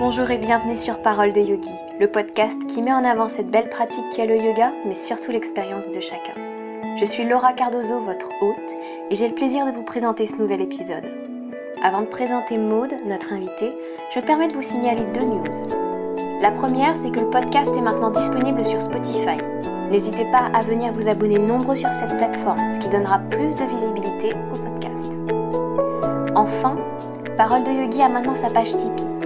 Bonjour et bienvenue sur Parole de Yogi, le podcast qui met en avant cette belle pratique qu'est le yoga, mais surtout l'expérience de chacun. Je suis Laura Cardozo, votre hôte, et j'ai le plaisir de vous présenter ce nouvel épisode. Avant de présenter Maude, notre invitée, je me permets de vous signaler deux news. La première, c'est que le podcast est maintenant disponible sur Spotify. N'hésitez pas à venir vous abonner nombreux sur cette plateforme, ce qui donnera plus de visibilité au podcast. Enfin, Parole de Yogi a maintenant sa page Tipeee.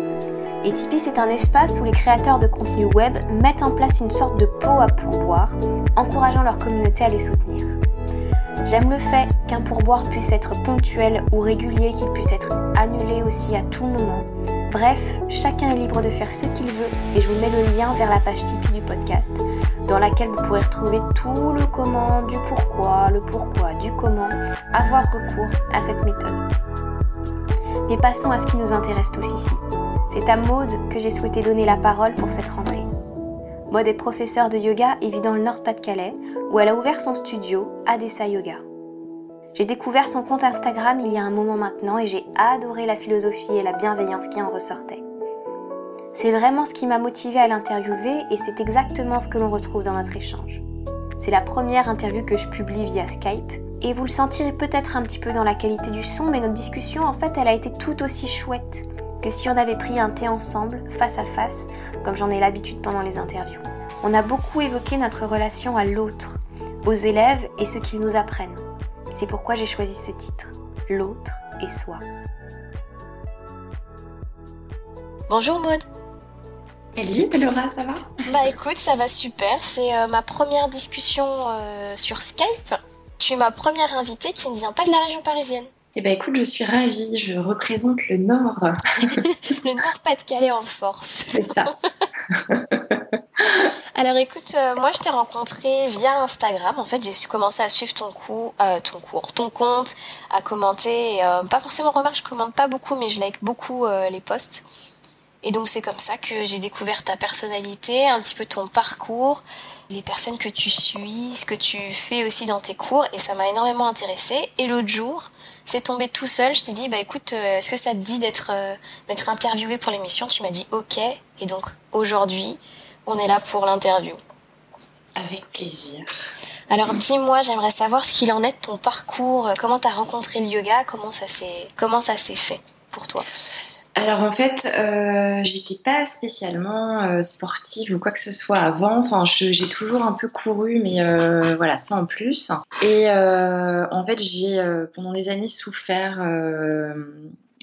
Et Tipeee, c'est un espace où les créateurs de contenu web mettent en place une sorte de pot à pourboire, encourageant leur communauté à les soutenir. J'aime le fait qu'un pourboire puisse être ponctuel ou régulier, qu'il puisse être annulé aussi à tout moment. Bref, chacun est libre de faire ce qu'il veut et je vous mets le lien vers la page Tipeee du podcast dans laquelle vous pourrez retrouver tout le comment, du pourquoi, le pourquoi, du comment, avoir recours à cette méthode. Mais passons à ce qui nous intéresse tous ici. C'est à Maude que j'ai souhaité donner la parole pour cette rentrée. Maude est professeure de yoga et vit dans le Nord-Pas-de-Calais, où elle a ouvert son studio Adessa Yoga. J'ai découvert son compte Instagram il y a un moment maintenant et j'ai adoré la philosophie et la bienveillance qui en ressortaient. C'est vraiment ce qui m'a motivée à l'interviewer et c'est exactement ce que l'on retrouve dans notre échange. C'est la première interview que je publie via Skype et vous le sentirez peut-être un petit peu dans la qualité du son, mais notre discussion en fait elle a été tout aussi chouette que si on avait pris un thé ensemble, face à face, comme j'en ai l'habitude pendant les interviews. On a beaucoup évoqué notre relation à l'autre, aux élèves et ce qu'ils nous apprennent. C'est pourquoi j'ai choisi ce titre, L'autre et soi. Bonjour Maud. Salut Laura, ça va? Bah écoute, ça va super. C'est euh, ma première discussion euh, sur Skype. Tu es ma première invitée qui ne vient pas de la région parisienne. Eh ben écoute, je suis ravie, je représente le Nord. le Nord-Pas-de-Calais en force. C'est ça. Alors écoute, euh, moi je t'ai rencontré via Instagram. En fait, j'ai commencé à suivre ton, coup, euh, ton cours, ton compte, à commenter. Euh, pas forcément remarque, je commente pas beaucoup, mais je like beaucoup les posts. Et donc c'est comme ça que j'ai découvert ta personnalité, un petit peu ton parcours, les personnes que tu suis, ce que tu fais aussi dans tes cours, et ça m'a énormément intéressée. Et l'autre jour, c'est tombé tout seul. Je t'ai dit, bah écoute, euh, est-ce que ça te dit d'être euh, d'être interviewé pour l'émission? Tu m'as dit ok. Et donc aujourd'hui, on est là pour l'interview. Avec plaisir. Alors dis-moi, j'aimerais savoir ce qu'il en est de ton parcours. Comment t'as rencontré le yoga Comment ça s'est comment ça s'est fait pour toi? Alors en fait, euh, j'étais pas spécialement euh, sportive ou quoi que ce soit avant. Enfin, j'ai toujours un peu couru, mais euh, voilà, ça en plus. Et euh, en fait, j'ai pendant des années souffert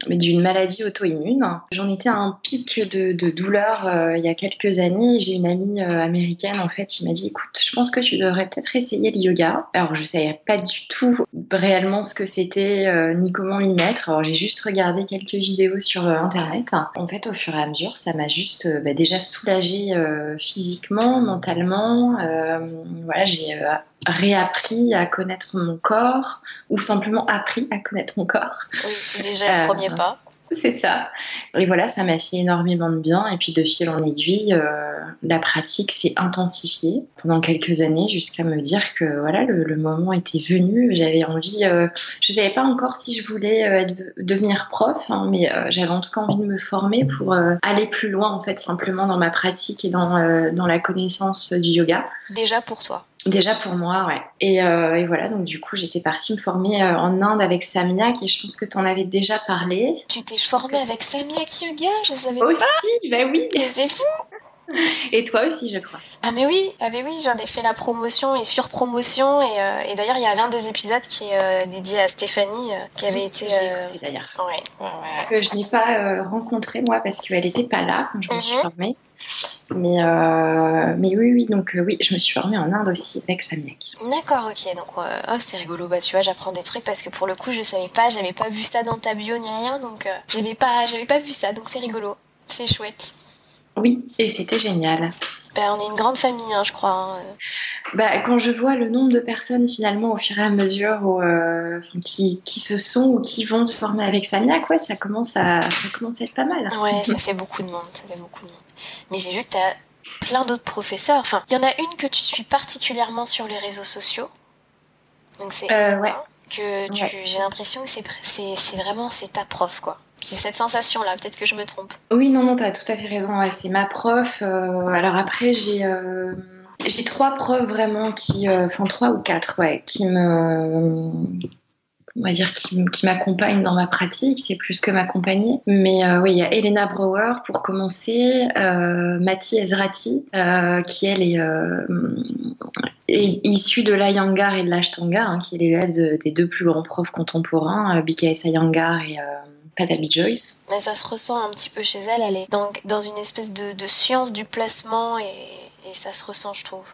d'une maladie auto-immune. J'en étais à un pic de, de douleur euh, il y a quelques années. J'ai une amie euh, américaine en fait qui m'a dit écoute, je pense que tu devrais peut-être essayer le yoga. Alors je savais pas du tout réellement ce que c'était euh, ni comment m'y mettre. Alors j'ai juste regardé quelques vidéos sur internet. En fait, au fur et à mesure, ça m'a juste bah, déjà soulagée physiquement, mentalement. voilà, j'ai réappris à connaître mon corps ou simplement appris à connaître mon corps. Oui, c'est déjà le premier pas. C'est ça. Et voilà, ça m'a fait énormément de bien. Et puis de fil en aiguille, euh, la pratique s'est intensifiée pendant quelques années jusqu'à me dire que voilà, le, le moment était venu. J'avais envie, euh, je savais pas encore si je voulais euh, être, devenir prof, hein, mais euh, j'avais en tout cas envie de me former pour euh, aller plus loin en fait, simplement dans ma pratique et dans, euh, dans la connaissance du yoga. Déjà pour toi. Déjà pour moi, ouais. Et, euh, et, voilà, donc du coup, j'étais partie me former euh, en Inde avec Samyak et je pense que tu en avais déjà parlé. Tu t'es formée que... avec Samyak Yoga Je savais aussi, pas. Aussi, bah oui. Mais c'est fou. Et toi aussi, je crois. Ah mais oui, ah mais oui, j'en ai fait la promotion et sur-promotion et, euh, et d'ailleurs il y a l'un des épisodes qui est euh, dédié à Stéphanie euh, qui avait été. Écouté, d'ailleurs. Ouais, ouais, ouais, Que je n'ai pas rencontrée moi parce qu'elle n'était pas là quand je me mm -hmm. suis formée. Mais, euh, mais oui, oui, donc euh, oui, je me suis formée en Inde aussi avec Samyak. D'accord, ok, donc oh, c'est rigolo, bah tu vois, j'apprends des trucs parce que pour le coup, je savais pas, j'avais pas vu ça dans ta bio ni rien, donc j'avais pas, j'avais pas vu ça, donc c'est rigolo, c'est chouette. Oui, et c'était génial. Ben, on est une grande famille, hein, je crois. Hein. Bah, quand je vois le nombre de personnes finalement au fur et à mesure où, euh, qui, qui, se sont ou qui vont se former avec Samia, ouais, ça commence à ça commence à être pas mal. Ouais, ça fait beaucoup de monde, ça fait beaucoup de monde. Mais j'ai vu que tu as plein d'autres professeurs. Enfin, il y en a une que tu suis particulièrement sur les réseaux sociaux. Donc c'est euh, ouais. que tu, ouais. j'ai l'impression que c'est c'est vraiment c'est ta prof quoi. J'ai cette sensation-là, peut-être que je me trompe. Oui, non, non, t'as tout à fait raison. C'est ma prof. alors après, j'ai j'ai trois profs vraiment qui, enfin trois ou quatre, ouais, qui me on va dire, qui, qui m'accompagne dans ma pratique, c'est plus que m'accompagner. Mais euh, oui, il y a Elena Brower pour commencer, euh, Mati Ezrati, euh, qui elle est, euh, issue de l'Ayangar et de l'Ashtanga, hein, qui est l'élève des deux plus grands profs contemporains, euh, BKS Ayangar et Patabi Joyce. Mais ça se ressent un petit peu chez elle, elle est donc dans une espèce de, de science du placement et, et ça se ressent, je trouve.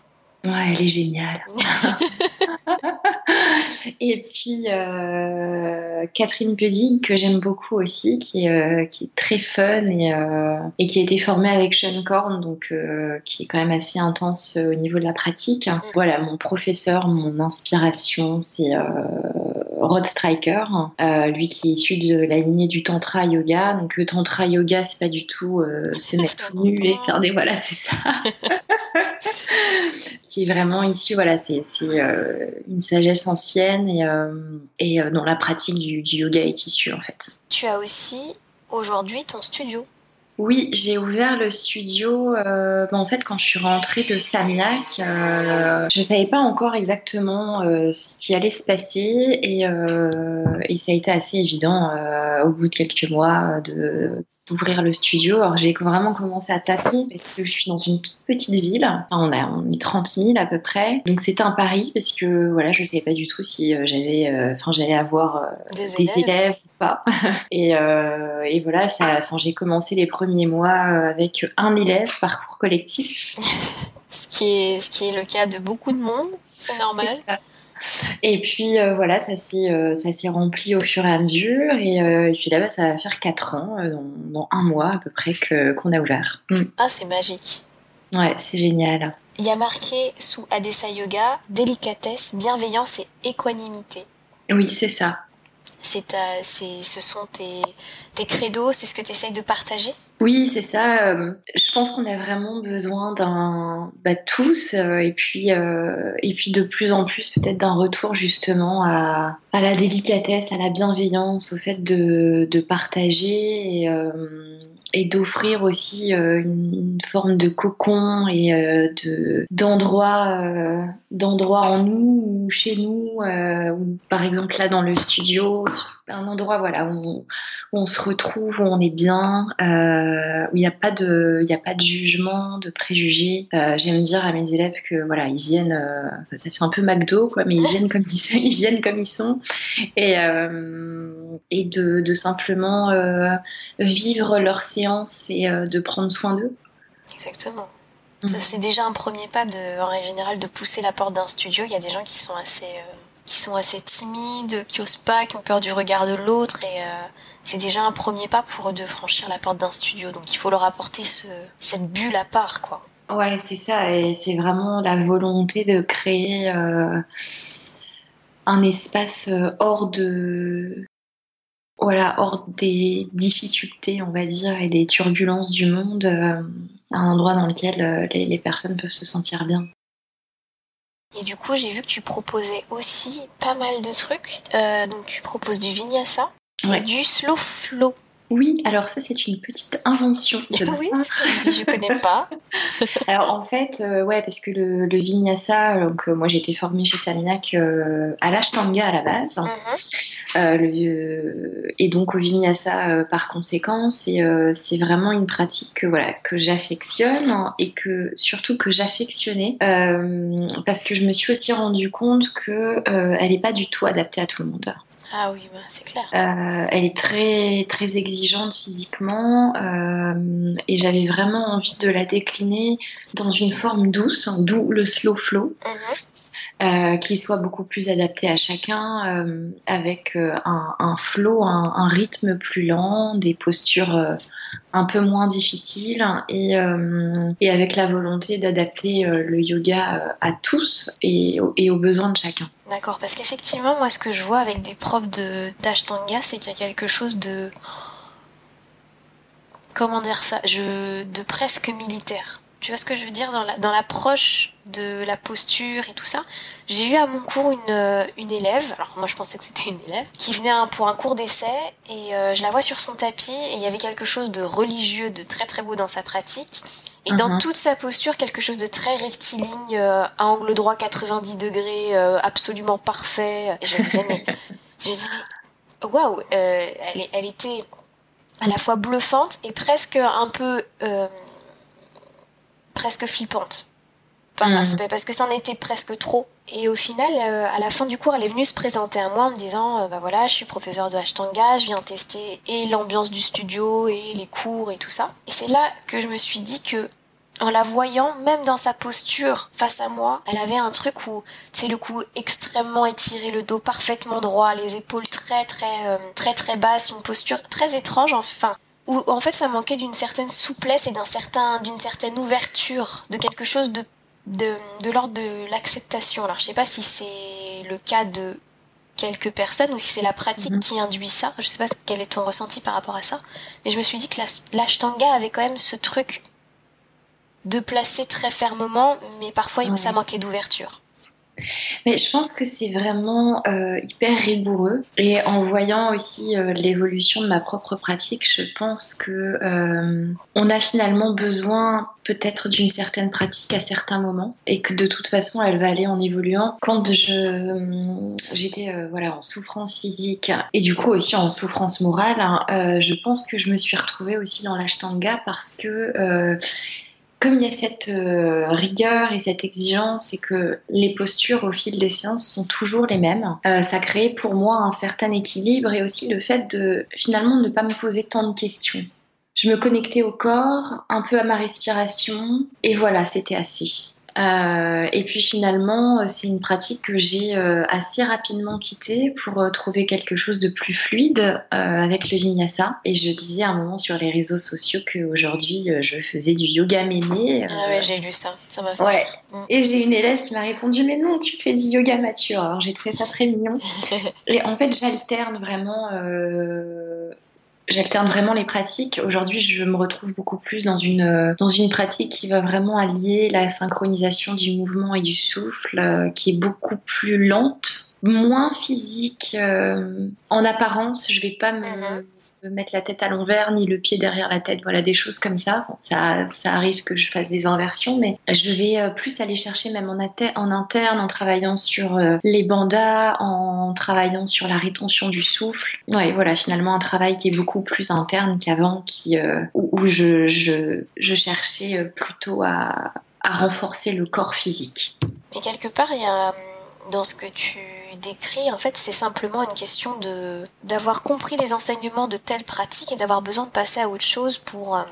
Ouais, elle est géniale. et puis euh, Catherine Pudding, que j'aime beaucoup aussi, qui est, euh, qui est très fun et, euh, et, qui a été formée avec Sean Korn, donc qui est quand même assez intense au niveau de la pratique. Mm. Voilà, mon professeur, mon inspiration, c'est Rod Striker, lui qui est issu de la lignée du Tantra Yoga. Donc Tantra Yoga, c'est pas du tout se mettre tout nu et faire des... Voilà, c'est ça. qui est vraiment ici, voilà, c'est euh, une sagesse ancienne et, euh, et euh, dont la pratique du, yoga est issue en fait. Tu as aussi aujourd'hui ton studio. Oui, j'ai ouvert le studio. en fait, quand je suis rentrée de Samiac, je savais pas encore exactement ce qui allait se passer et, et, ça a été assez évident au bout de quelques mois de d'ouvrir le studio. Alors j'ai vraiment commencé à taper parce que je suis dans une toute petite ville. Enfin, on a on est 30 000 à peu près. Donc c'était un pari parce que voilà, je savais pas du tout si euh, j'avais, euh, enfin j'allais avoir euh, des, élèves. ou pas. et, et voilà, ça, enfin j'ai commencé les premiers mois avec un élève parcours collectif. ce qui est ce qui est le cas de beaucoup de monde. C'est normal. Et puis euh, voilà, ça s'est euh, ça s'est rempli au fur et à mesure. Et, euh, puis là, bas ça va faire 4 ans, dans, un mois à peu près qu'on a ouvert. Mm. Ah, c'est magique. Ouais, c'est génial. Il y a marqué sous Adessa Yoga délicatesse, bienveillance et équanimité. Oui, c'est ça. C'est, ce sont tes, tes credos, c'est ce que tu essayes de partager? Oui, c'est ça. Euh, je pense qu'on a vraiment besoin d'un, bah, tous, euh, et puis euh, et puis de plus en plus peut-être d'un retour justement à, à la délicatesse, à la bienveillance, au fait de, de partager et, et d'offrir aussi une, forme de cocon et de d'endroit d'endroit en nous ou chez nous, ou par exemple là dans le studio un endroit voilà où on, se retrouve, où on est bien, euh, où il n'y a pas de, il a pas de jugement, de préjugés. Euh, J'aime dire à mes élèves que voilà, ils viennent, euh, ça fait un peu McDo quoi, mais ils viennent comme ils sont, ils viennent comme ils sont, et et de, de simplement vivre leur séance et de prendre soin d'eux. Exactement. Mm. C'est déjà un premier pas de, en général, de pousser la porte d'un studio. Il y a des gens qui sont assez qui sont assez timides, qui osent pas, qui ont peur du regard de l'autre et euh, c'est déjà un premier pas pour eux de franchir la porte d'un studio. Donc il faut leur apporter ce, cette bulle à part, quoi. Ouais, c'est ça, et c'est vraiment la volonté de créer euh, un espace euh, hors de, voilà, hors des difficultés, on va dire, et des turbulences du monde, un endroit dans lequel les, les personnes peuvent se sentir bien. Et du coup, j'ai vu que tu proposais aussi pas mal de trucs. Euh, donc, tu proposes du vinyasa et du slow flow. Oui, alors ça c'est une petite invention de Oui, je, je connais pas. alors en fait, euh, ouais, parce que le, le vinyasa, donc euh, moi j'ai été formée chez Saminac à l'Ashtanga à la base. Mhm. Le, et donc au vinyasa euh, par conséquent, c'est euh, vraiment une pratique que voilà que j'affectionne et que surtout que j'affectionnais parce que je me suis aussi rendu compte que elle n'est pas du tout adaptée à tout le monde. Ah oui, bah, c'est clair. Euh, elle est très très exigeante physiquement euh, et j'avais vraiment envie de la décliner dans une forme douce, d'où le slow flow. Mhm. Euh, qui soit beaucoup plus adapté à chacun, euh, avec euh, un, un, flow, un, un, rythme plus lent, des postures euh, un peu moins difficiles et, et avec la volonté d'adapter le yoga à tous et, et, aux besoins de chacun. D'accord, parce qu'effectivement, moi, ce que je vois avec des profs de d'ashtanga, c'est qu'il y a quelque chose de comment dire ça, je de presque militaire Tu vois ce que je veux dire dans la, dans l'approche de la posture et tout ça? J'ai eu à mon cours une, euh, une élève, alors moi je pensais que c'était une élève, qui venait pour un cours d'essai et euh, je la vois sur son tapis et il y avait quelque chose de religieux, de très très beau dans sa pratique. Et dans mhm. toute sa posture, quelque chose de très rectiligne, euh, à angle droit 90 degrés, absolument parfait. Et je me disais, mais, je me disais, mais, waouh, elle, elle était à la fois bluffante et presque un peu presque flippante. Mm. parce que ça en était presque trop. Et au final, euh, à la fin du cours, elle est venue se présenter à moi en me disant euh, Bah voilà, je suis professeur de Ashtanga, je viens tester et l'ambiance du studio et les cours et tout ça. Et c'est là que je me suis dit que, en la voyant, même dans sa posture face à moi, elle avait un truc où, c'est le cou extrêmement étiré, le dos parfaitement droit, les épaules très très euh, très très basses, une posture très étrange, enfin où en fait ça manquait d'une certaine souplesse et d'un certain d'une certaine ouverture de quelque chose de de, de l'ordre de l'acceptation. Alors je sais pas si c'est le cas de quelques personnes ou si c'est la pratique mhm. qui induit ça. Je sais pas quel est ton ressenti par rapport à ça. Mais je me suis dit que l'ashtanga avait quand même ce truc de placer très fermement mais parfois ça manquait d'ouverture mais je pense que c'est vraiment euh, hyper rigoureux. Et en voyant aussi euh, l'évolution de ma propre pratique, je pense que euh, on a finalement besoin peut-être d'une certaine pratique à certains moments et que de toute façon elle va aller en évoluant. Quand je j'étais voilà en souffrance physique et du coup aussi en souffrance morale, hein, je pense que je me suis retrouvée aussi dans l'ashtanga parce que comme il y a cette euh, rigueur et cette exigence et que les postures au fil des séances sont toujours les mêmes, euh, ça crée pour moi un certain équilibre et aussi le fait de finalement ne pas me poser tant de questions. Je me connectais au corps, un peu à ma respiration et voilà, c'était assez. Euh, et puis finalement, c'est une pratique que j'ai euh, assez rapidement quittée pour euh, trouver quelque chose de plus fluide avec le vinyasa. Et je disais à un moment sur les réseaux sociaux qu'aujourd'hui, je faisais du yoga méné. ah ouais, j'ai lu ça. Ça m'a fait. Ouais. Mm. Et j'ai une élève qui m'a répondu mais non, tu fais du yoga mature. Alors j'ai trouvé ça très mignon. et en fait, j'alterne vraiment j'alterne vraiment les pratiques. Aujourd'hui, je me retrouve beaucoup plus dans une, euh, dans une pratique qui va vraiment allier la synchronisation du mouvement et du souffle, euh, qui est beaucoup plus lente, moins physique. Euh, en apparence, je vais pas me, mm-hmm mettre la tête à l'envers ni le pied derrière la tête. Voilà, des choses comme ça. ça, ça arrive que je fasse des inversions, mais je vais euh, plus aller chercher même en, interne en travaillant sur euh, les bandas, en travaillant sur la rétention du souffle. Ouais, voilà, finalement un travail qui est beaucoup plus interne qu'avant, qui euh, où, je, cherchais plutôt à, à renforcer le corps physique. Mais quelque part, il y a dans ce que tu décris, en fait, c'est simplement une question de d'avoir compris les enseignements de telle pratique et d'avoir besoin de passer à autre chose pour euh,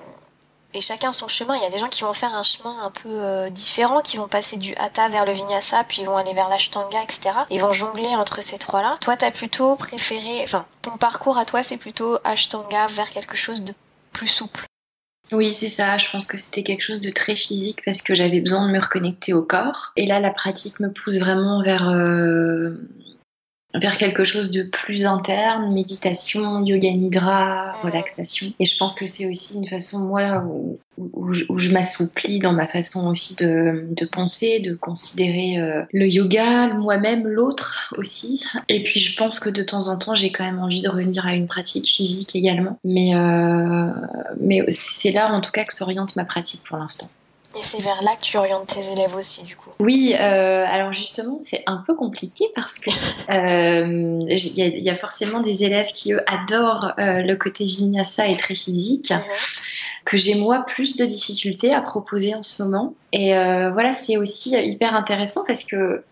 et chacun son chemin. Il y a des gens qui vont faire un chemin un peu euh, différent, qui vont passer du hatha vers le vinyasa, puis ils vont aller vers l'ashtanga, etc. Ils vont jongler entre ces trois-là. Toi, t'as plutôt préféré, enfin, ton parcours à toi, c'est plutôt ashtanga vers quelque chose de plus souple. Oui, c'est ça. Je pense que c'était quelque chose de très physique parce que j'avais besoin de me reconnecter au corps. Et là, la pratique me pousse vraiment vers euh, vers quelque chose de plus interne, méditation, yoga nidra, relaxation. Et je pense que c'est aussi une façon, moi, où, je m'assouplis dans ma façon aussi de, penser, de considérer euh, le yoga, moi-même, l'autre aussi. Et puis je pense que de temps en temps, j'ai quand même envie de revenir à une pratique physique également. Mais, euh, mais c'est là, en tout cas, que s'oriente ma pratique pour l'instant. Et c'est vers là que tu orientes tes élèves aussi, du coup. Oui, euh, alors justement, c'est un peu compliqué parce que euh, il y, a forcément des élèves qui eux adorent euh, le côté vinyasa et très physique. Que j'ai moi plus de difficultés à proposer en ce moment. Et voilà, c'est aussi hyper intéressant parce que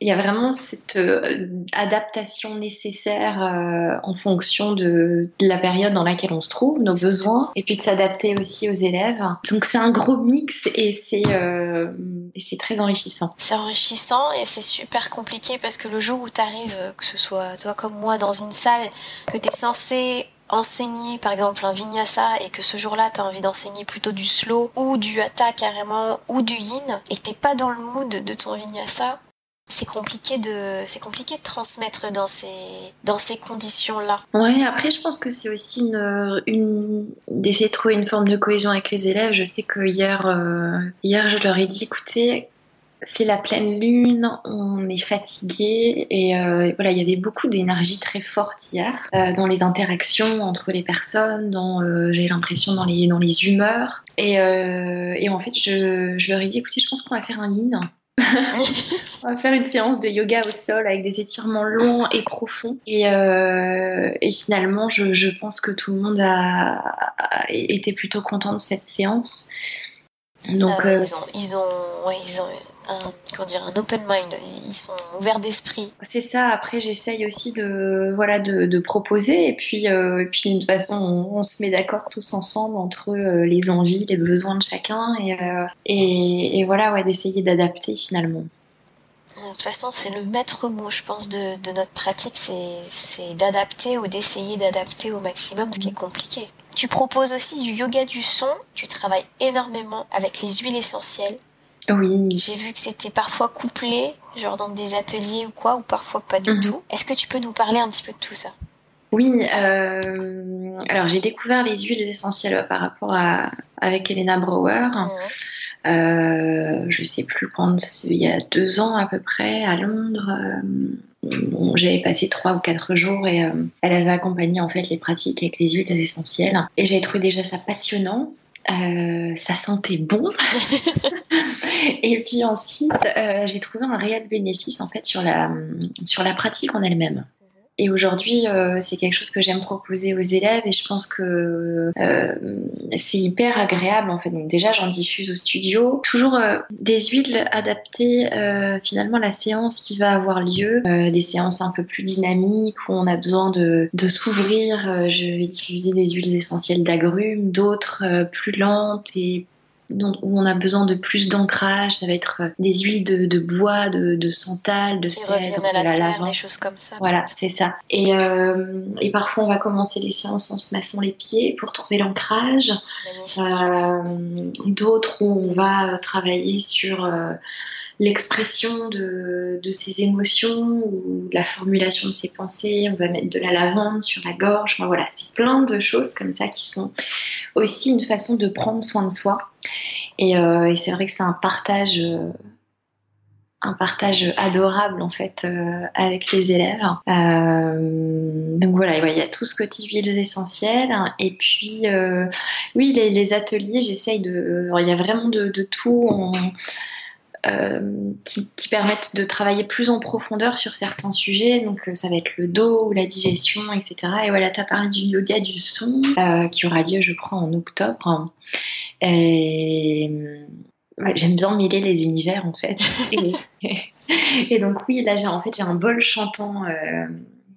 il y a vraiment cette euh, adaptation nécessaire euh, en fonction de, la période dans laquelle on se trouve, nos besoins, et puis de s'adapter aussi aux élèves. Donc c'est un gros mix et c'est euh, très enrichissant. C'est enrichissant et c'est super compliqué parce que le jour où tu arrives, que ce soit toi comme moi dans une salle, que tu es censé enseigner par exemple un vinyasa et que ce jour-là tu as envie d'enseigner plutôt du slow ou du hatha carrément ou du yin et que t'es pas dans le mood de ton vinyasa, c'est compliqué de c'est compliqué de transmettre dans ces dans ces conditions là. Ouais, après je pense que c'est aussi une, une d'essayer de trouver une forme de cohésion avec les élèves. Je sais que hier euh, hier je leur ai dit écoutez c'est la pleine lune, on est fatigué et euh, voilà, il y avait beaucoup d'énergie très forte hier euh, dans les interactions entre les personnes, dans j'ai l'impression dans les dans les humeurs et, et en fait je, je leur ai dit écoutez, je pense qu'on va faire un yin. On va faire une séance de yoga au sol avec des étirements longs et profonds. Et, euh, et finalement, je, je, pense que tout le monde a, a, été plutôt content de cette séance. Donc, Ça, euh, ils ont, ils ont, ouais, ils ont un, comment dire, un open mind. Ils sont ouverts d'esprit. C'est ça. Après, j'essaye aussi de, voilà, de, de proposer. Et puis, euh, et puis, de toute façon, on, on se met d'accord tous ensemble entre euh, les envies, les besoins de chacun. Et, euh, et, et voilà, ouais, d'essayer d'adapter finalement. De toute façon, c'est le maître mot, je pense, de, de notre pratique, c'est d'adapter ou d'essayer d'adapter au maximum, ce qui est compliqué. Tu proposes aussi du yoga du son, tu travailles énormément avec les huiles essentielles. Oui. J'ai vu que c'était parfois couplé, genre dans des ateliers ou quoi, ou parfois pas du Mhm. tout. Est-ce que tu peux nous parler un petit peu de tout ça? Oui, euh, alors j'ai découvert les huiles essentielles par rapport à avec Elena Brower. Mhm. Euh, je sais plus quand, il y a deux ans à peu près, à Londres. Euh, bon, J'avais passé trois ou quatre jours et euh, elle avait accompagné en fait les pratiques avec les huiles essentielles. Et j'avais trouvé déjà ça passionnant. Euh, ça sentait bon. et puis ensuite, euh, j'ai trouvé un réel bénéfice en fait sur la, sur la pratique en elle-même. Et aujourd'hui, euh, c'est quelque chose que j'aime proposer aux élèves et je pense que euh, c'est hyper agréable en fait. Donc déjà, j'en diffuse au studio. Toujours euh, des huiles adaptées finalement à la séance qui va avoir lieu. Des séances un peu plus dynamiques où on a besoin de, s'ouvrir. Je vais utiliser des huiles essentielles d'agrumes, d'autres plus lentes et dont- où on a besoin de plus d'ancrage. Ça va être euh, des huiles de, de bois, de, de santal, de cèdre, à de la, la terre, lavande. des choses comme ça. Voilà, c'est ça. Et, euh, et parfois, on va commencer les séances en se massant les pieds pour trouver l'ancrage. Euh, D'autres où on va travailler sur euh, l'expression de, de ses émotions ou la formulation de ses pensées. On va mettre de la lavande sur la gorge. Enfin, voilà, c'est plein de choses comme ça qui sont aussi une façon de prendre soin de soi. Et, euh, c'est vrai que c'est un partage. euh, un partage adorable en fait euh, avec les élèves. Donc voilà, il y a tout ce côté huiles essentielles et puis oui les, ateliers, j'essaye de, il y a vraiment de, de tout euh, qui, qui permettent de travailler plus en profondeur sur certains sujets. Donc euh, ça va être le dos ou la digestion, etc. Et voilà, tu as parlé du yoga du son euh, qui aura lieu, je crois, en octobre. Et Ouais, j'aime bien mêler les univers en fait. et, et donc oui, là j'ai en fait j'ai un bol chantant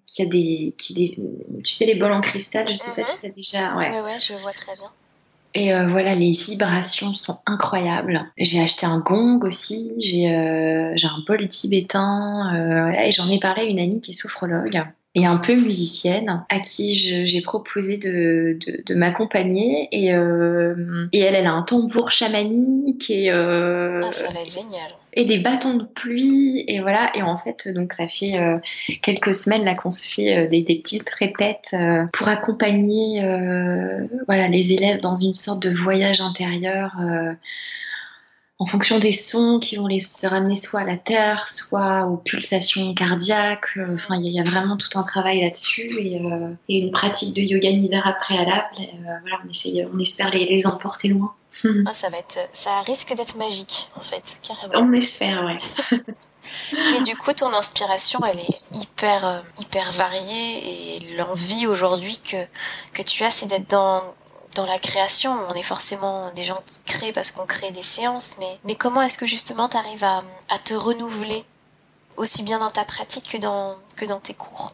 qui a des, qui des, tu sais les bols en cristal, je sais Mhm. pas si t'as déjà, ouais. Ouais, ouais, je vois très bien. Et euh, voilà, les vibrations sont incroyables. J'ai acheté un gong aussi, j'ai euh, un bol tibétain, euh, et j'en ai parlé à une amie qui est sophrologue et un peu musicienne, à qui j'ai proposé de, de, de m'accompagner. Et, euh, et elle, elle a un tambour chamanique et, euh, Ah, ça va être génial. et des bâtons de pluie. Et voilà, et en fait, donc ça fait euh, quelques semaines là qu'on se fait euh, des, des petites répètes euh, pour accompagner euh, voilà, les élèves dans une sorte de voyage intérieur. En fonction des sons qui vont les se ramener soit à la terre, soit aux pulsations cardiaques. Euh, Enfin, il y, a- il y a vraiment tout un travail là-dessus et, euh, et une pratique de yoga nidra préalable. Et, euh, voilà, on, essaye, on espère les, les emporter loin. Ah, ça va être, ça risque d'être magique, en fait, carrément. On espère, ouais. Mais du coup, ton inspiration, elle est hyper, hyper variée et l'envie aujourd'hui que, que tu as, c'est d'être dans, dans la création. On est forcément des gens qui créent parce qu'on crée des séances, mais, mais comment est-ce que justement tu arrives à, à te renouveler aussi bien dans ta pratique que dans, que dans tes cours?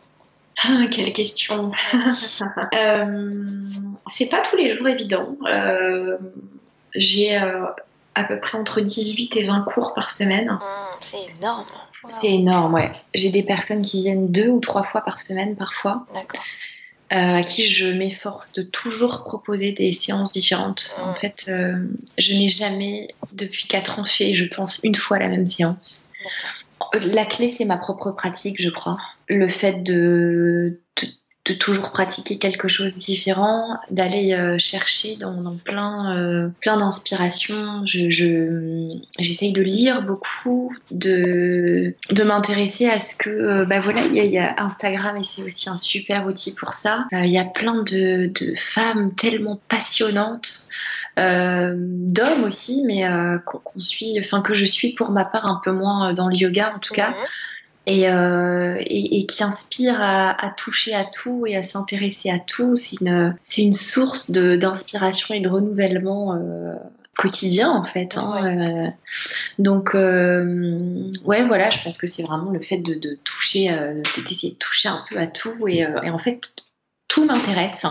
Ah, quelle question. Euh, c'est pas tous les jours évident. Euh, J'ai euh, à peu près entre 18 et 20 cours par semaine. Hum, c'est énorme. Wow. C'est énorme, ouais. J'ai des personnes qui viennent deux ou trois fois par semaine parfois, D'accord. Euh, à qui je m'efforce de toujours proposer des séances différentes. En fait, euh, je n'ai jamais, depuis quatre ans, fait, je pense, une fois la même séance. La clé, c'est ma propre pratique, je crois. Le fait de, toujours pratiquer quelque chose différent, d'aller euh, chercher dans, plein, euh, plein d'inspirations. Je, j'essaye de lire beaucoup, de, de m'intéresser à ce que, euh, bah voilà, il y, a Instagram et c'est aussi un super outil pour ça. Il y a plein de, femmes tellement passionnantes. D'hommes aussi, mais que je suis pour ma part un peu moins dans le yoga en tout cas, et, euh, et, qui inspire à, toucher à tout et à s'intéresser à tout. C'est une, source d'inspiration et de renouvellement quotidien en fait. Hein, donc ouais voilà, je pense que c'est vraiment le fait de, de toucher, d'essayer de toucher un peu à tout et, et en fait tout m'intéresse.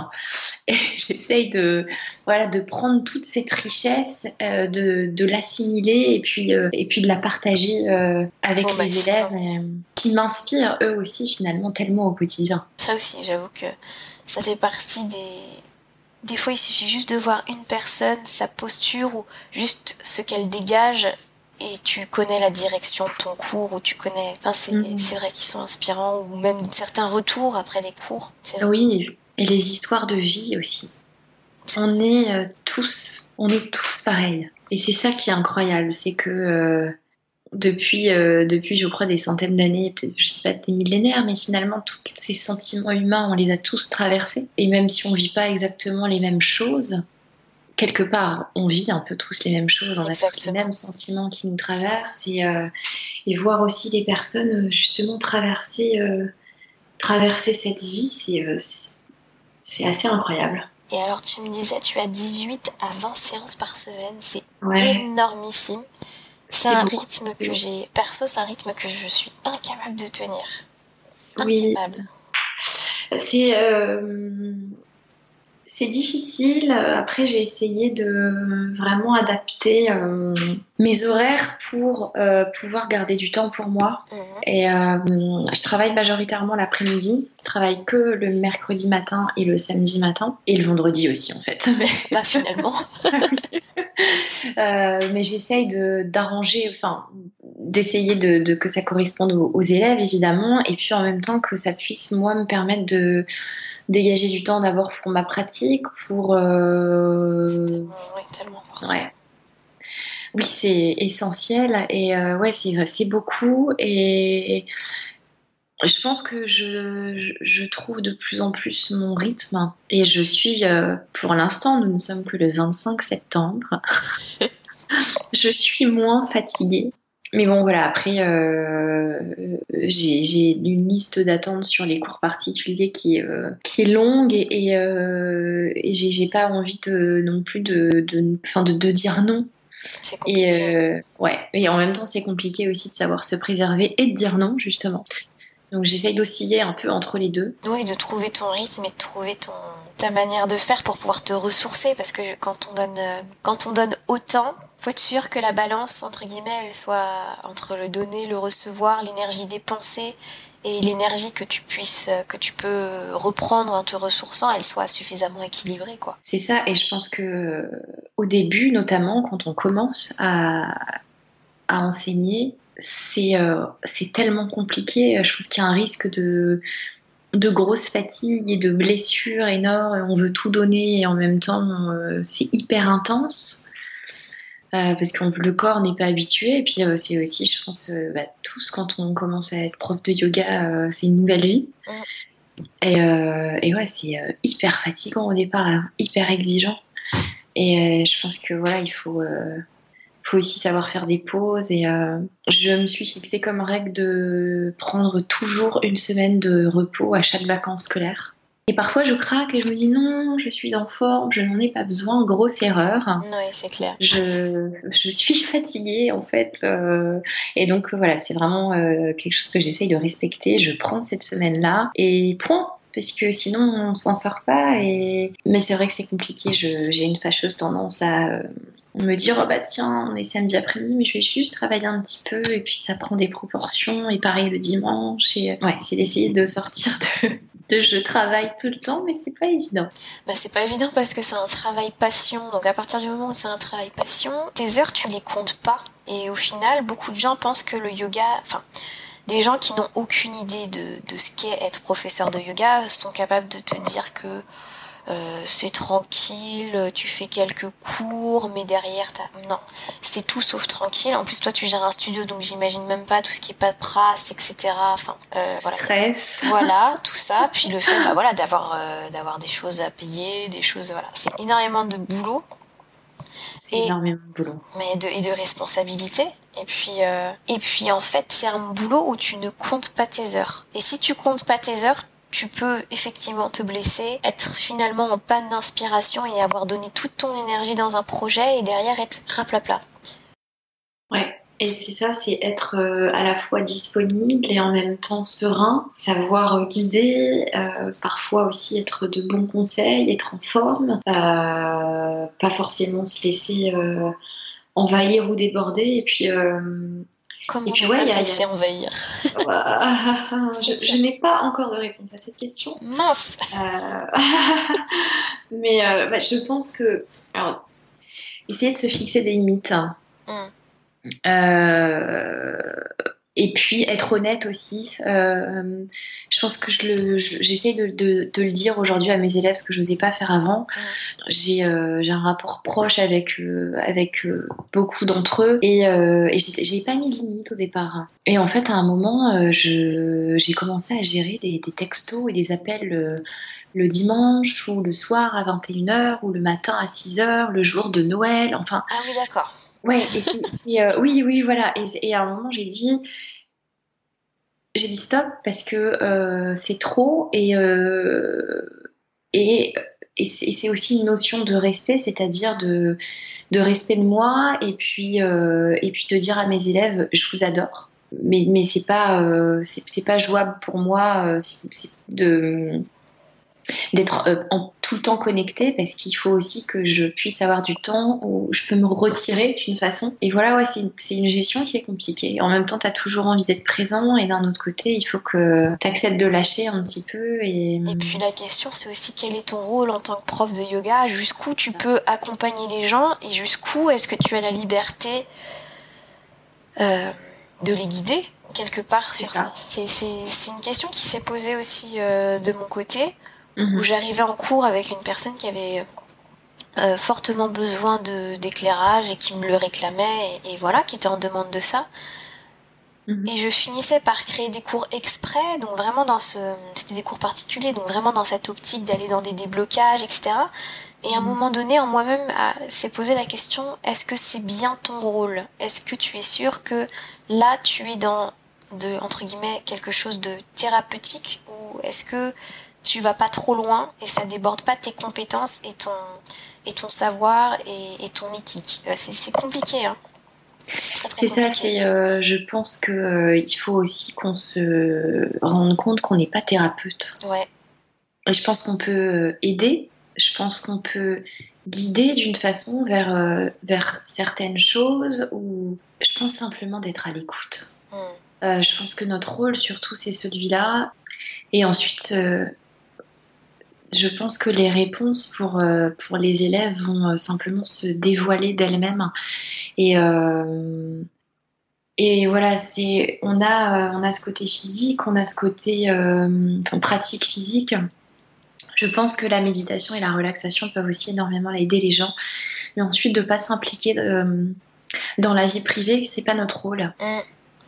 Et j'essaye de, voilà, de prendre toute cette richesse, euh, de, de l'assimiler et puis, euh, et puis de la partager euh, avec les élèves qui m'inspirent eux aussi finalement tellement au quotidien. Ça aussi, j'avoue que ça fait partie des... Des fois, il suffit juste de voir une personne, sa posture ou juste ce qu'elle dégage et tu connais la direction de ton cours ou tu connais. Enfin, c'est mm. vrai qu'ils sont inspirants ou même certains retours après les cours. Oui, et les histoires de vie aussi. On est euh, tous, on est tous pareils. Et c'est ça qui est incroyable, c'est que euh, depuis, euh, depuis, je crois, des centaines d'années, peut-être, je sais pas, des millénaires, mais finalement, tous ces sentiments humains, on les a tous traversés. Et même si on vit pas exactement les mêmes choses, quelque part, on vit un peu tous les mêmes choses, on a tous les mêmes sentiments qui nous traversent et, euh, et voir aussi des personnes euh, justement traverser, euh, traverser cette vie, c'est assez incroyable. Et alors, tu me disais, tu as 18 à 20 séances par semaine, c'est énormissime. C'est un rythme que j'ai, perso, c'est un rythme que je suis incapable de tenir. Incapable. Oui. C'est c'est difficile. Après, j'ai essayé de vraiment adapter euh, mes horaires pour euh, pouvoir garder du temps pour moi. Mhm. Et euh, je travaille majoritairement l'après-midi. Je travaille que le mercredi matin et le samedi matin. Et le vendredi aussi, en fait. bah, finalement. mais j'essaye d'arranger, enfin, d'essayer de, que ça corresponde aux, élèves, évidemment. Et puis en même temps que ça puisse, moi, me permettre de dégager du temps d'abord pour ma pratique, pour... Euh... Oui, tellement Ouais. Oui, c'est essentiel et euh, ouais, c'est beaucoup et je pense que je, je, trouve de plus en plus mon rythme et je suis, euh, pour l'instant, nous ne sommes que le 25 septembre, je suis moins fatiguée mais bon, voilà, après, euh, j'ai une liste d'attente sur les cours particuliers qui, euh, qui est longue et, et, euh, et j'ai pas envie de, non plus de, de, fin de, de dire non. Et, ouais, et en même temps, c'est compliqué aussi de savoir se préserver et de dire non, justement. Donc j'essaye d'osciller un peu entre les deux. Oui, de trouver ton rythme et de trouver ton, ta manière de faire pour pouvoir te ressourcer parce que quand on donne, quand on donne autant, faut être sûr que la balance, entre guillemets, soit entre le donner, le recevoir, l'énergie dépensée et l'énergie que tu puisses, que tu peux reprendre en te ressourçant, elle soit suffisamment équilibrée, quoi. C'est ça, et je pense que au début, notamment quand on commence à, enseigner, c'est euh, tellement compliqué. Je pense qu'il y a un risque de de grosses fatigues et de blessures énormes. On veut tout donner et en même temps, euh, c'est hyper intense. Euh, parce que le corps n'est pas habitué. Et puis euh, c'est aussi, je pense, euh, bah, tous quand on commence à être prof de yoga, c'est une nouvelle vie. Et, et ouais, c'est hyper fatigant au départ, hein, hyper exigeant. Et je pense que voilà, il faut, faut aussi savoir faire des pauses. Et je me suis fixé comme règle de prendre toujours une semaine de repos à chaque vacances scolaires. Et parfois, je craque et je me dis non, je suis en forme, je n'en ai pas besoin, grosse erreur. Oui, c'est clair. Je, je, suis fatiguée en fait. Euh, et donc voilà, c'est vraiment euh, quelque chose que j'essaye de respecter. Je prends cette semaine-là et point. Parce que sinon, on s'en sort pas. Et... Mais c'est vrai que c'est compliqué. J'ai une fâcheuse tendance à euh, me dire oh bah tiens on est samedi après-midi mais je vais juste travailler un petit peu et puis ça prend des proportions et pareil le dimanche et ouais c'est d'essayer de sortir de, je travaille tout le temps, mais c'est pas évident. Bah, c'est pas évident parce que c'est un travail passion. Donc, à partir du moment où c'est un travail passion, tes heures, tu les comptes pas. Et au final, beaucoup de gens pensent que le yoga, enfin, des gens qui n'ont aucune idée de ce qu'est être professeur de yoga sont capables de te dire que euh, c'est tranquille, tu fais quelques cours, mais derrière, t'as... non, c'est tout sauf tranquille. En plus, toi, tu gères un studio, donc j'imagine même pas tout ce qui est paperasse, etc. Enfin, euh, voilà. Stress. Voilà, tout ça. Puis le fait, bah, voilà, d'avoir, euh, d'avoir des choses à payer, des choses, voilà, c'est énormément de boulot. C'est énormément de boulot. Mais de, et de responsabilité. Et puis, euh, et puis en fait, c'est un boulot où tu ne comptes pas tes heures. Et si tu comptes pas tes heures, tu peux effectivement te blesser, être finalement en panne d'inspiration et avoir donné toute ton énergie dans un projet et derrière être raplapla. Ouais, et c'est ça, c'est être euh, à la fois disponible et en même temps serein, savoir euh, guider, euh, parfois aussi être de bons conseils, être en forme, pas forcément se laisser envahir ou déborder et puis Comment et puis, ouais, a, envahir Je, n'ai pas encore de réponse à cette question. Mince euh, Mais euh, bah, je pense que. Alors, essayer de se fixer des limites. Mm. Euh, et puis être honnête aussi. Euh, je pense que je j'essaie de, le dire aujourd'hui à mes élèves, ce que je n'osais pas faire avant. J'ai, euh, un rapport proche avec euh, avec beaucoup d'entre eux et, et j'ai, pas mis de limite au départ. Et en fait, à un moment, j'ai commencé à gérer des, des, textos et des appels le dimanche ou le soir à 21h ou le matin à 6h, le jour de Noël, enfin. Ah oui, d'accord. Ouais, et euh, oui, oui, voilà. Et, à un moment, j'ai dit, j'ai dit stop parce que euh, c'est trop et euh, et, et c'est aussi une notion de respect, c'est-à-dire de, de respect de moi et puis et puis de dire à mes élèves, je vous adore. Mais mais c'est pas c'est pas jouable pour moi de d'être euh, en tout le temps connecté parce qu'il faut aussi que je puisse avoir du temps où je peux me retirer d'une façon. Et voilà, ouais, c'est une gestion qui est compliquée. En même temps, tu as toujours envie d'être présent et d'un autre côté, il faut que tu acceptes de lâcher un petit peu. Et... et puis la question, c'est aussi quel est ton rôle en tant que prof de yoga? Jusqu'où tu peux accompagner les gens et jusqu'où est-ce que tu as la liberté euh, de les guider quelque part sur ça. C'est une question qui s'est posée aussi euh, de mon côté où mhm. j'arrivais en cours avec une personne qui avait euh, fortement besoin de d'éclairage et qui me le réclamait et, voilà, qui était en demande de ça. Mhm. Et je finissais par créer des cours exprès, donc vraiment dans ce, c'était des cours particuliers, donc vraiment dans cette optique d'aller dans des déblocages, etc. Et à un mhm. moment donné, en moi-même, s'est posé la question est-ce que c'est bien ton rôle? Est-ce que tu es sûr que là, tu es dans de entre guillemets quelque chose de thérapeutique ou est-ce que tu vas pas trop loin et ça déborde pas tes compétences et ton, et ton savoir et, ton éthique. Euh, c'est compliqué. Hein. C'est ça, c'est. Euh, je pense que euh, il faut aussi qu'on se rende compte qu'on n'est pas thérapeute. Ouais. Et je pense qu'on peut aider. Je pense qu'on peut guider d'une façon vers vers certaines choses ou je pense simplement d'être à l'écoute. Hmm. je pense que notre rôle surtout c'est celui-là. Et ensuite, je pense que les réponses pour, euh, pour les élèves vont euh, simplement se dévoiler d'elles-mêmes. Et, euh, et voilà, c'est on a, on a ce côté physique, on a ce côté pratique physique. Je pense que la méditation et la relaxation peuvent aussi énormément aider les gens. Mais ensuite, de ne pas s'impliquer dans la vie privée, c'est pas notre rôle. Mmh,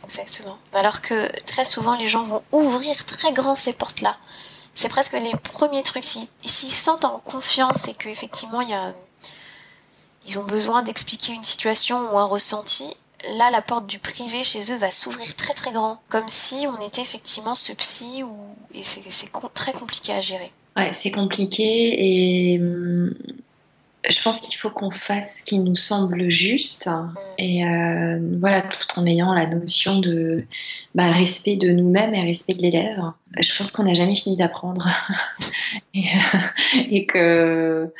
exactement. Alors que très souvent, les gens vont ouvrir très grand ces portes-là c'est presque les premiers trucs. S'ils se sentent en confiance et qu'effectivement, ils ont besoin d'expliquer une situation ou un ressenti, là, la porte du privé chez eux va s'ouvrir très très grand. Comme si on était effectivement ce psy ou, et c'est très compliqué à gérer. Ouais, c'est compliqué et hum, je pense qu'il faut qu'on fasse ce qui nous semble juste et euh, voilà tout en ayant la notion de bah, respect de nous-mêmes et respect de l'élève. Je pense qu'on n'a jamais fini d'apprendre et, et, que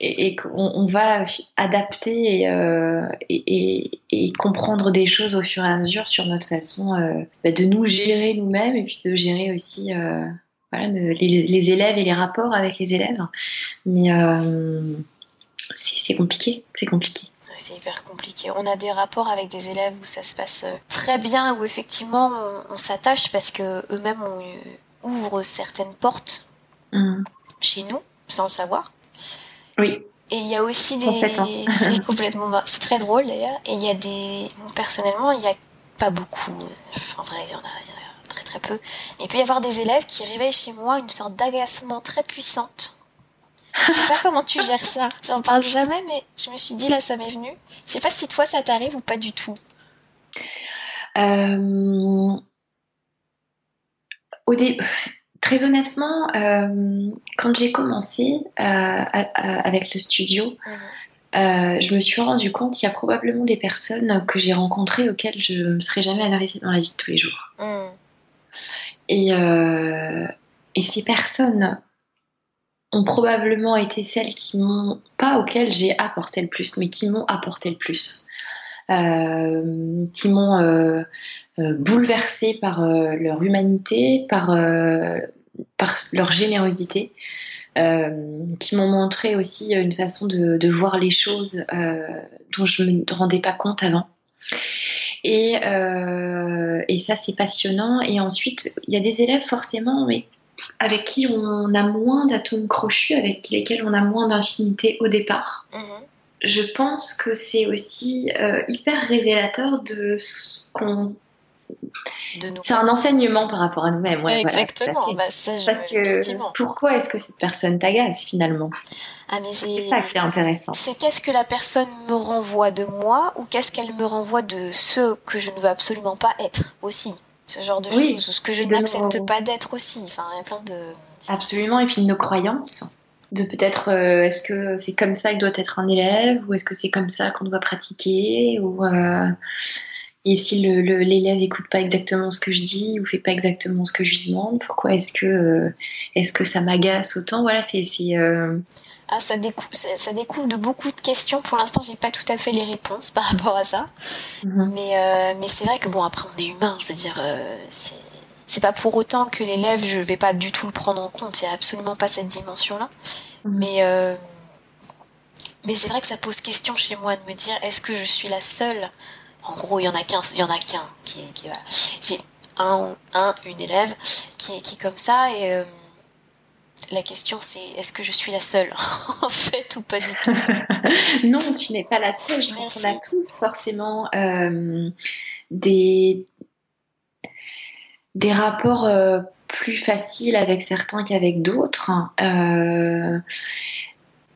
et, qu'on on va adapter et, euh, et, et, comprendre des choses au fur et à mesure sur notre façon euh, bah, de nous gérer nous-mêmes et puis de gérer aussi euh, les, les, élèves et les rapports avec les élèves. Mais c'est compliqué, c'est compliqué. C'est hyper compliqué. On a des rapports avec des élèves où ça se passe euh, très bien, où effectivement on, s'attache parce que eux-mêmes ouvrent certaines portes mm. chez nous sans le savoir. Oui. Et il y a aussi des. C'est complètement. C'est très drôle d'ailleurs. Et il y a des. personnellement, il n'y a pas beaucoup. En vrai, il y en a, très très peu. Mais il peut y avoir des élèves qui réveillent chez moi une sorte d'agacement très puissante. Je sais pas comment tu gères ça. J'en parle jamais, mais je me suis dit là, ça m'est venu. Je sais pas si toi ça t'arrive ou pas du tout. Euh... Au début Très honnêtement, euh, quand j'ai commencé euh, avec le studio, mhm. je me suis rendu compte qu'il y a probablement des personnes que j'ai rencontrées auxquelles je ne me serais jamais adressée dans la vie de tous les jours. Mhm. Et, et, ces personnes ont probablement été celles qui m'ont, pas auxquelles j'ai apporté le plus, mais qui m'ont apporté le plus. qui m'ont bouleversée par leur humanité, par par leur générosité, euh, qui m'ont montré aussi une façon de, voir les choses euh, dont je ne me rendais pas compte avant. Et, euh, et ça, c'est passionnant. Et ensuite, il y a des élèves forcément, mais avec qui on a moins d'atomes crochus, avec lesquels on a moins d'infinité au départ. Mhm. Je pense que c'est aussi hyper révélateur de ce qu'on c'est un enseignement par rapport à nous-mêmes. Exactement. Bah, Parce que pourquoi est-ce que cette personne t'agace finalement? Ah, C'est ça qui est intéressant. C'est qu'est-ce que la personne me renvoie de moi ou qu'est-ce qu'elle me renvoie de ce que je ne veux absolument pas être aussi? Ce genre de choses, ou ce que je n'accepte pas d'être aussi. Enfin, il y a plein de. Absolument, et puis nos croyances. De peut-être, euh, est-ce que c'est comme ça qu'il doit être un élève, ou est-ce que c'est comme ça qu'on doit pratiquer, ou. Euh, et si l'élève n'écoute pas exactement ce que je dis ou fait pas exactement ce que je lui demande, pourquoi est-ce que, euh, est-ce que ça m'agace autant? Voilà, c'est. Euh, ah, ça découle, ça, découle de beaucoup de questions. Pour l'instant, j'ai pas tout à fait les réponses par rapport à ça. Mhm. Mais, euh, mais c'est vrai que bon, après, on est humain. Je veux dire, c'est c'est pas pour autant que l'élève, je vais pas du tout le prendre en compte. Il y a absolument pas cette dimension-là. Mhm. Mais mais c'est vrai que ça pose question chez moi de me dire, est-ce que je suis la seule? En gros, il y en a qu'un, il y en a qu'un qui, qui J'ai un, un, une élève qui est, qui est comme ça et euh, la question c'est est-ce que je suis la seule en fait ou pas du tout? Non, tu n'es pas la seule. Je pense qu'on a tous forcément euh, des des rapports euh, plus faciles avec certains qu'avec d'autres. il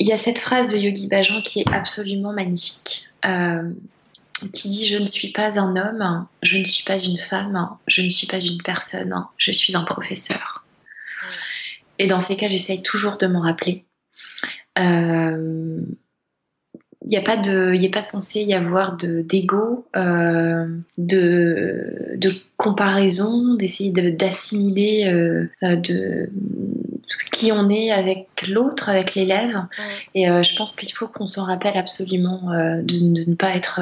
y a cette phrase de Yogi Bhajan qui est absolument magnifique qui dit je ne suis pas un homme, je ne suis pas une femme, je ne suis pas une personne, je suis un professeur. Et dans ces cas, j'essaye toujours de m'en rappeler. Euh, il n'y a pas de, il pas censé y avoir de d'ego, euh, de, de comparaison, d'essayer d'assimiler euh, de qui on est avec l'autre, avec l'élève. Et je pense qu'il faut qu'on s'en rappelle absolument de, de, ne pas être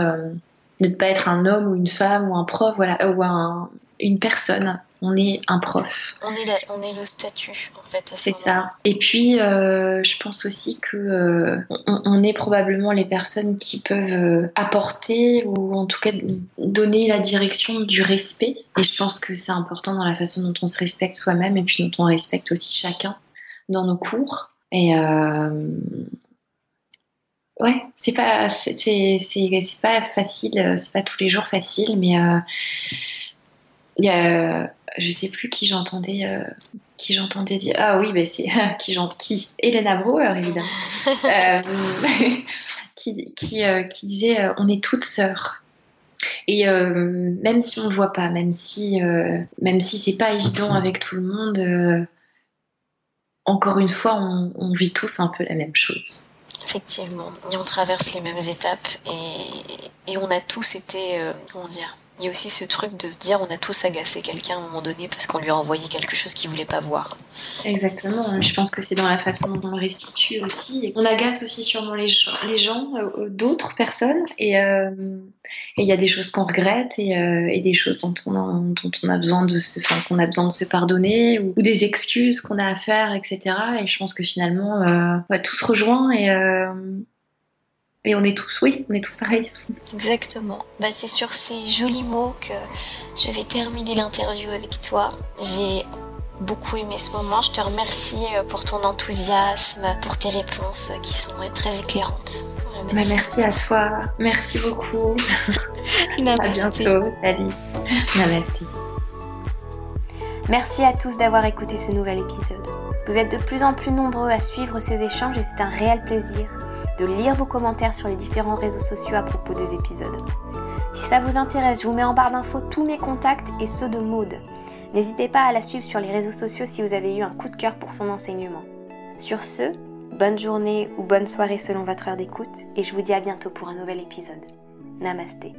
de ne pas être un homme ou une femme ou un prof, voilà, ou un, une personne. On est un prof. On est, on est le statut, en fait. C'est ça. Et puis, euh, je pense aussi que euh, on, est probablement les personnes qui peuvent euh, apporter ou en tout cas donner la direction du respect. Et je pense que c'est important dans la façon dont on se respecte soi-même et puis dont on respecte aussi chacun dans nos cours. Et, ouais, c'est pas, c'est, c'est, pas facile, c'est pas tous les jours facile, mais il y a, je sais plus qui j'entendais, euh, qui j'entendais dire, ah oui, ben c'est qui j'entends, qui, Elena Brouwer évidemment, qui, qui, qui disait, on est toutes sœurs. Et même si on ne voit pas, même si, même si c'est pas évident avec tout le monde, encore une fois, on, on vit tous un peu la même chose. Effectivement, et on traverse les mêmes étapes et, et on a tous été, euh, comment dire, il y a aussi ce truc de se dire on a tous agacé quelqu'un à un moment donné parce qu'on lui a envoyé quelque chose qu'il voulait pas voir. Exactement, je pense que c'est dans la façon dont on le restitue aussi. On agace aussi sûrement les gens, gens euh, d'autres personnes euh, et il y a des choses qu'on regrette et, euh, des choses dont on a, besoin de se, qu'on a besoin de se pardonner ou, des excuses qu'on a à faire, etc. Et je pense que finalement, on va tous rejoindre et Et on est tous, oui, on est tous pareils. Exactement. Bah, c'est sur ces jolis mots que je vais terminer l'interview avec toi. J'ai beaucoup aimé ce moment. Je te remercie euh, pour ton enthousiasme, pour tes réponses qui sont très éclairantes. Merci. Bah, merci à toi. Merci beaucoup. Namasté. À bientôt. Salut. Namasté. Merci à tous d'avoir écouté ce nouvel épisode. Vous êtes de plus en plus nombreux à suivre ces échanges et c'est un réel plaisir de lire vos commentaires sur les différents réseaux sociaux à propos des épisodes. Si ça vous intéresse, je vous mets en barre d'infos tous mes contacts et ceux de Maude. N'hésitez pas à la suivre sur les réseaux sociaux si vous avez eu un coup de cœur pour son enseignement. Sur ce, bonne journée ou bonne soirée selon votre heure d'écoute et je vous dis à bientôt pour un nouvel épisode. Namasté.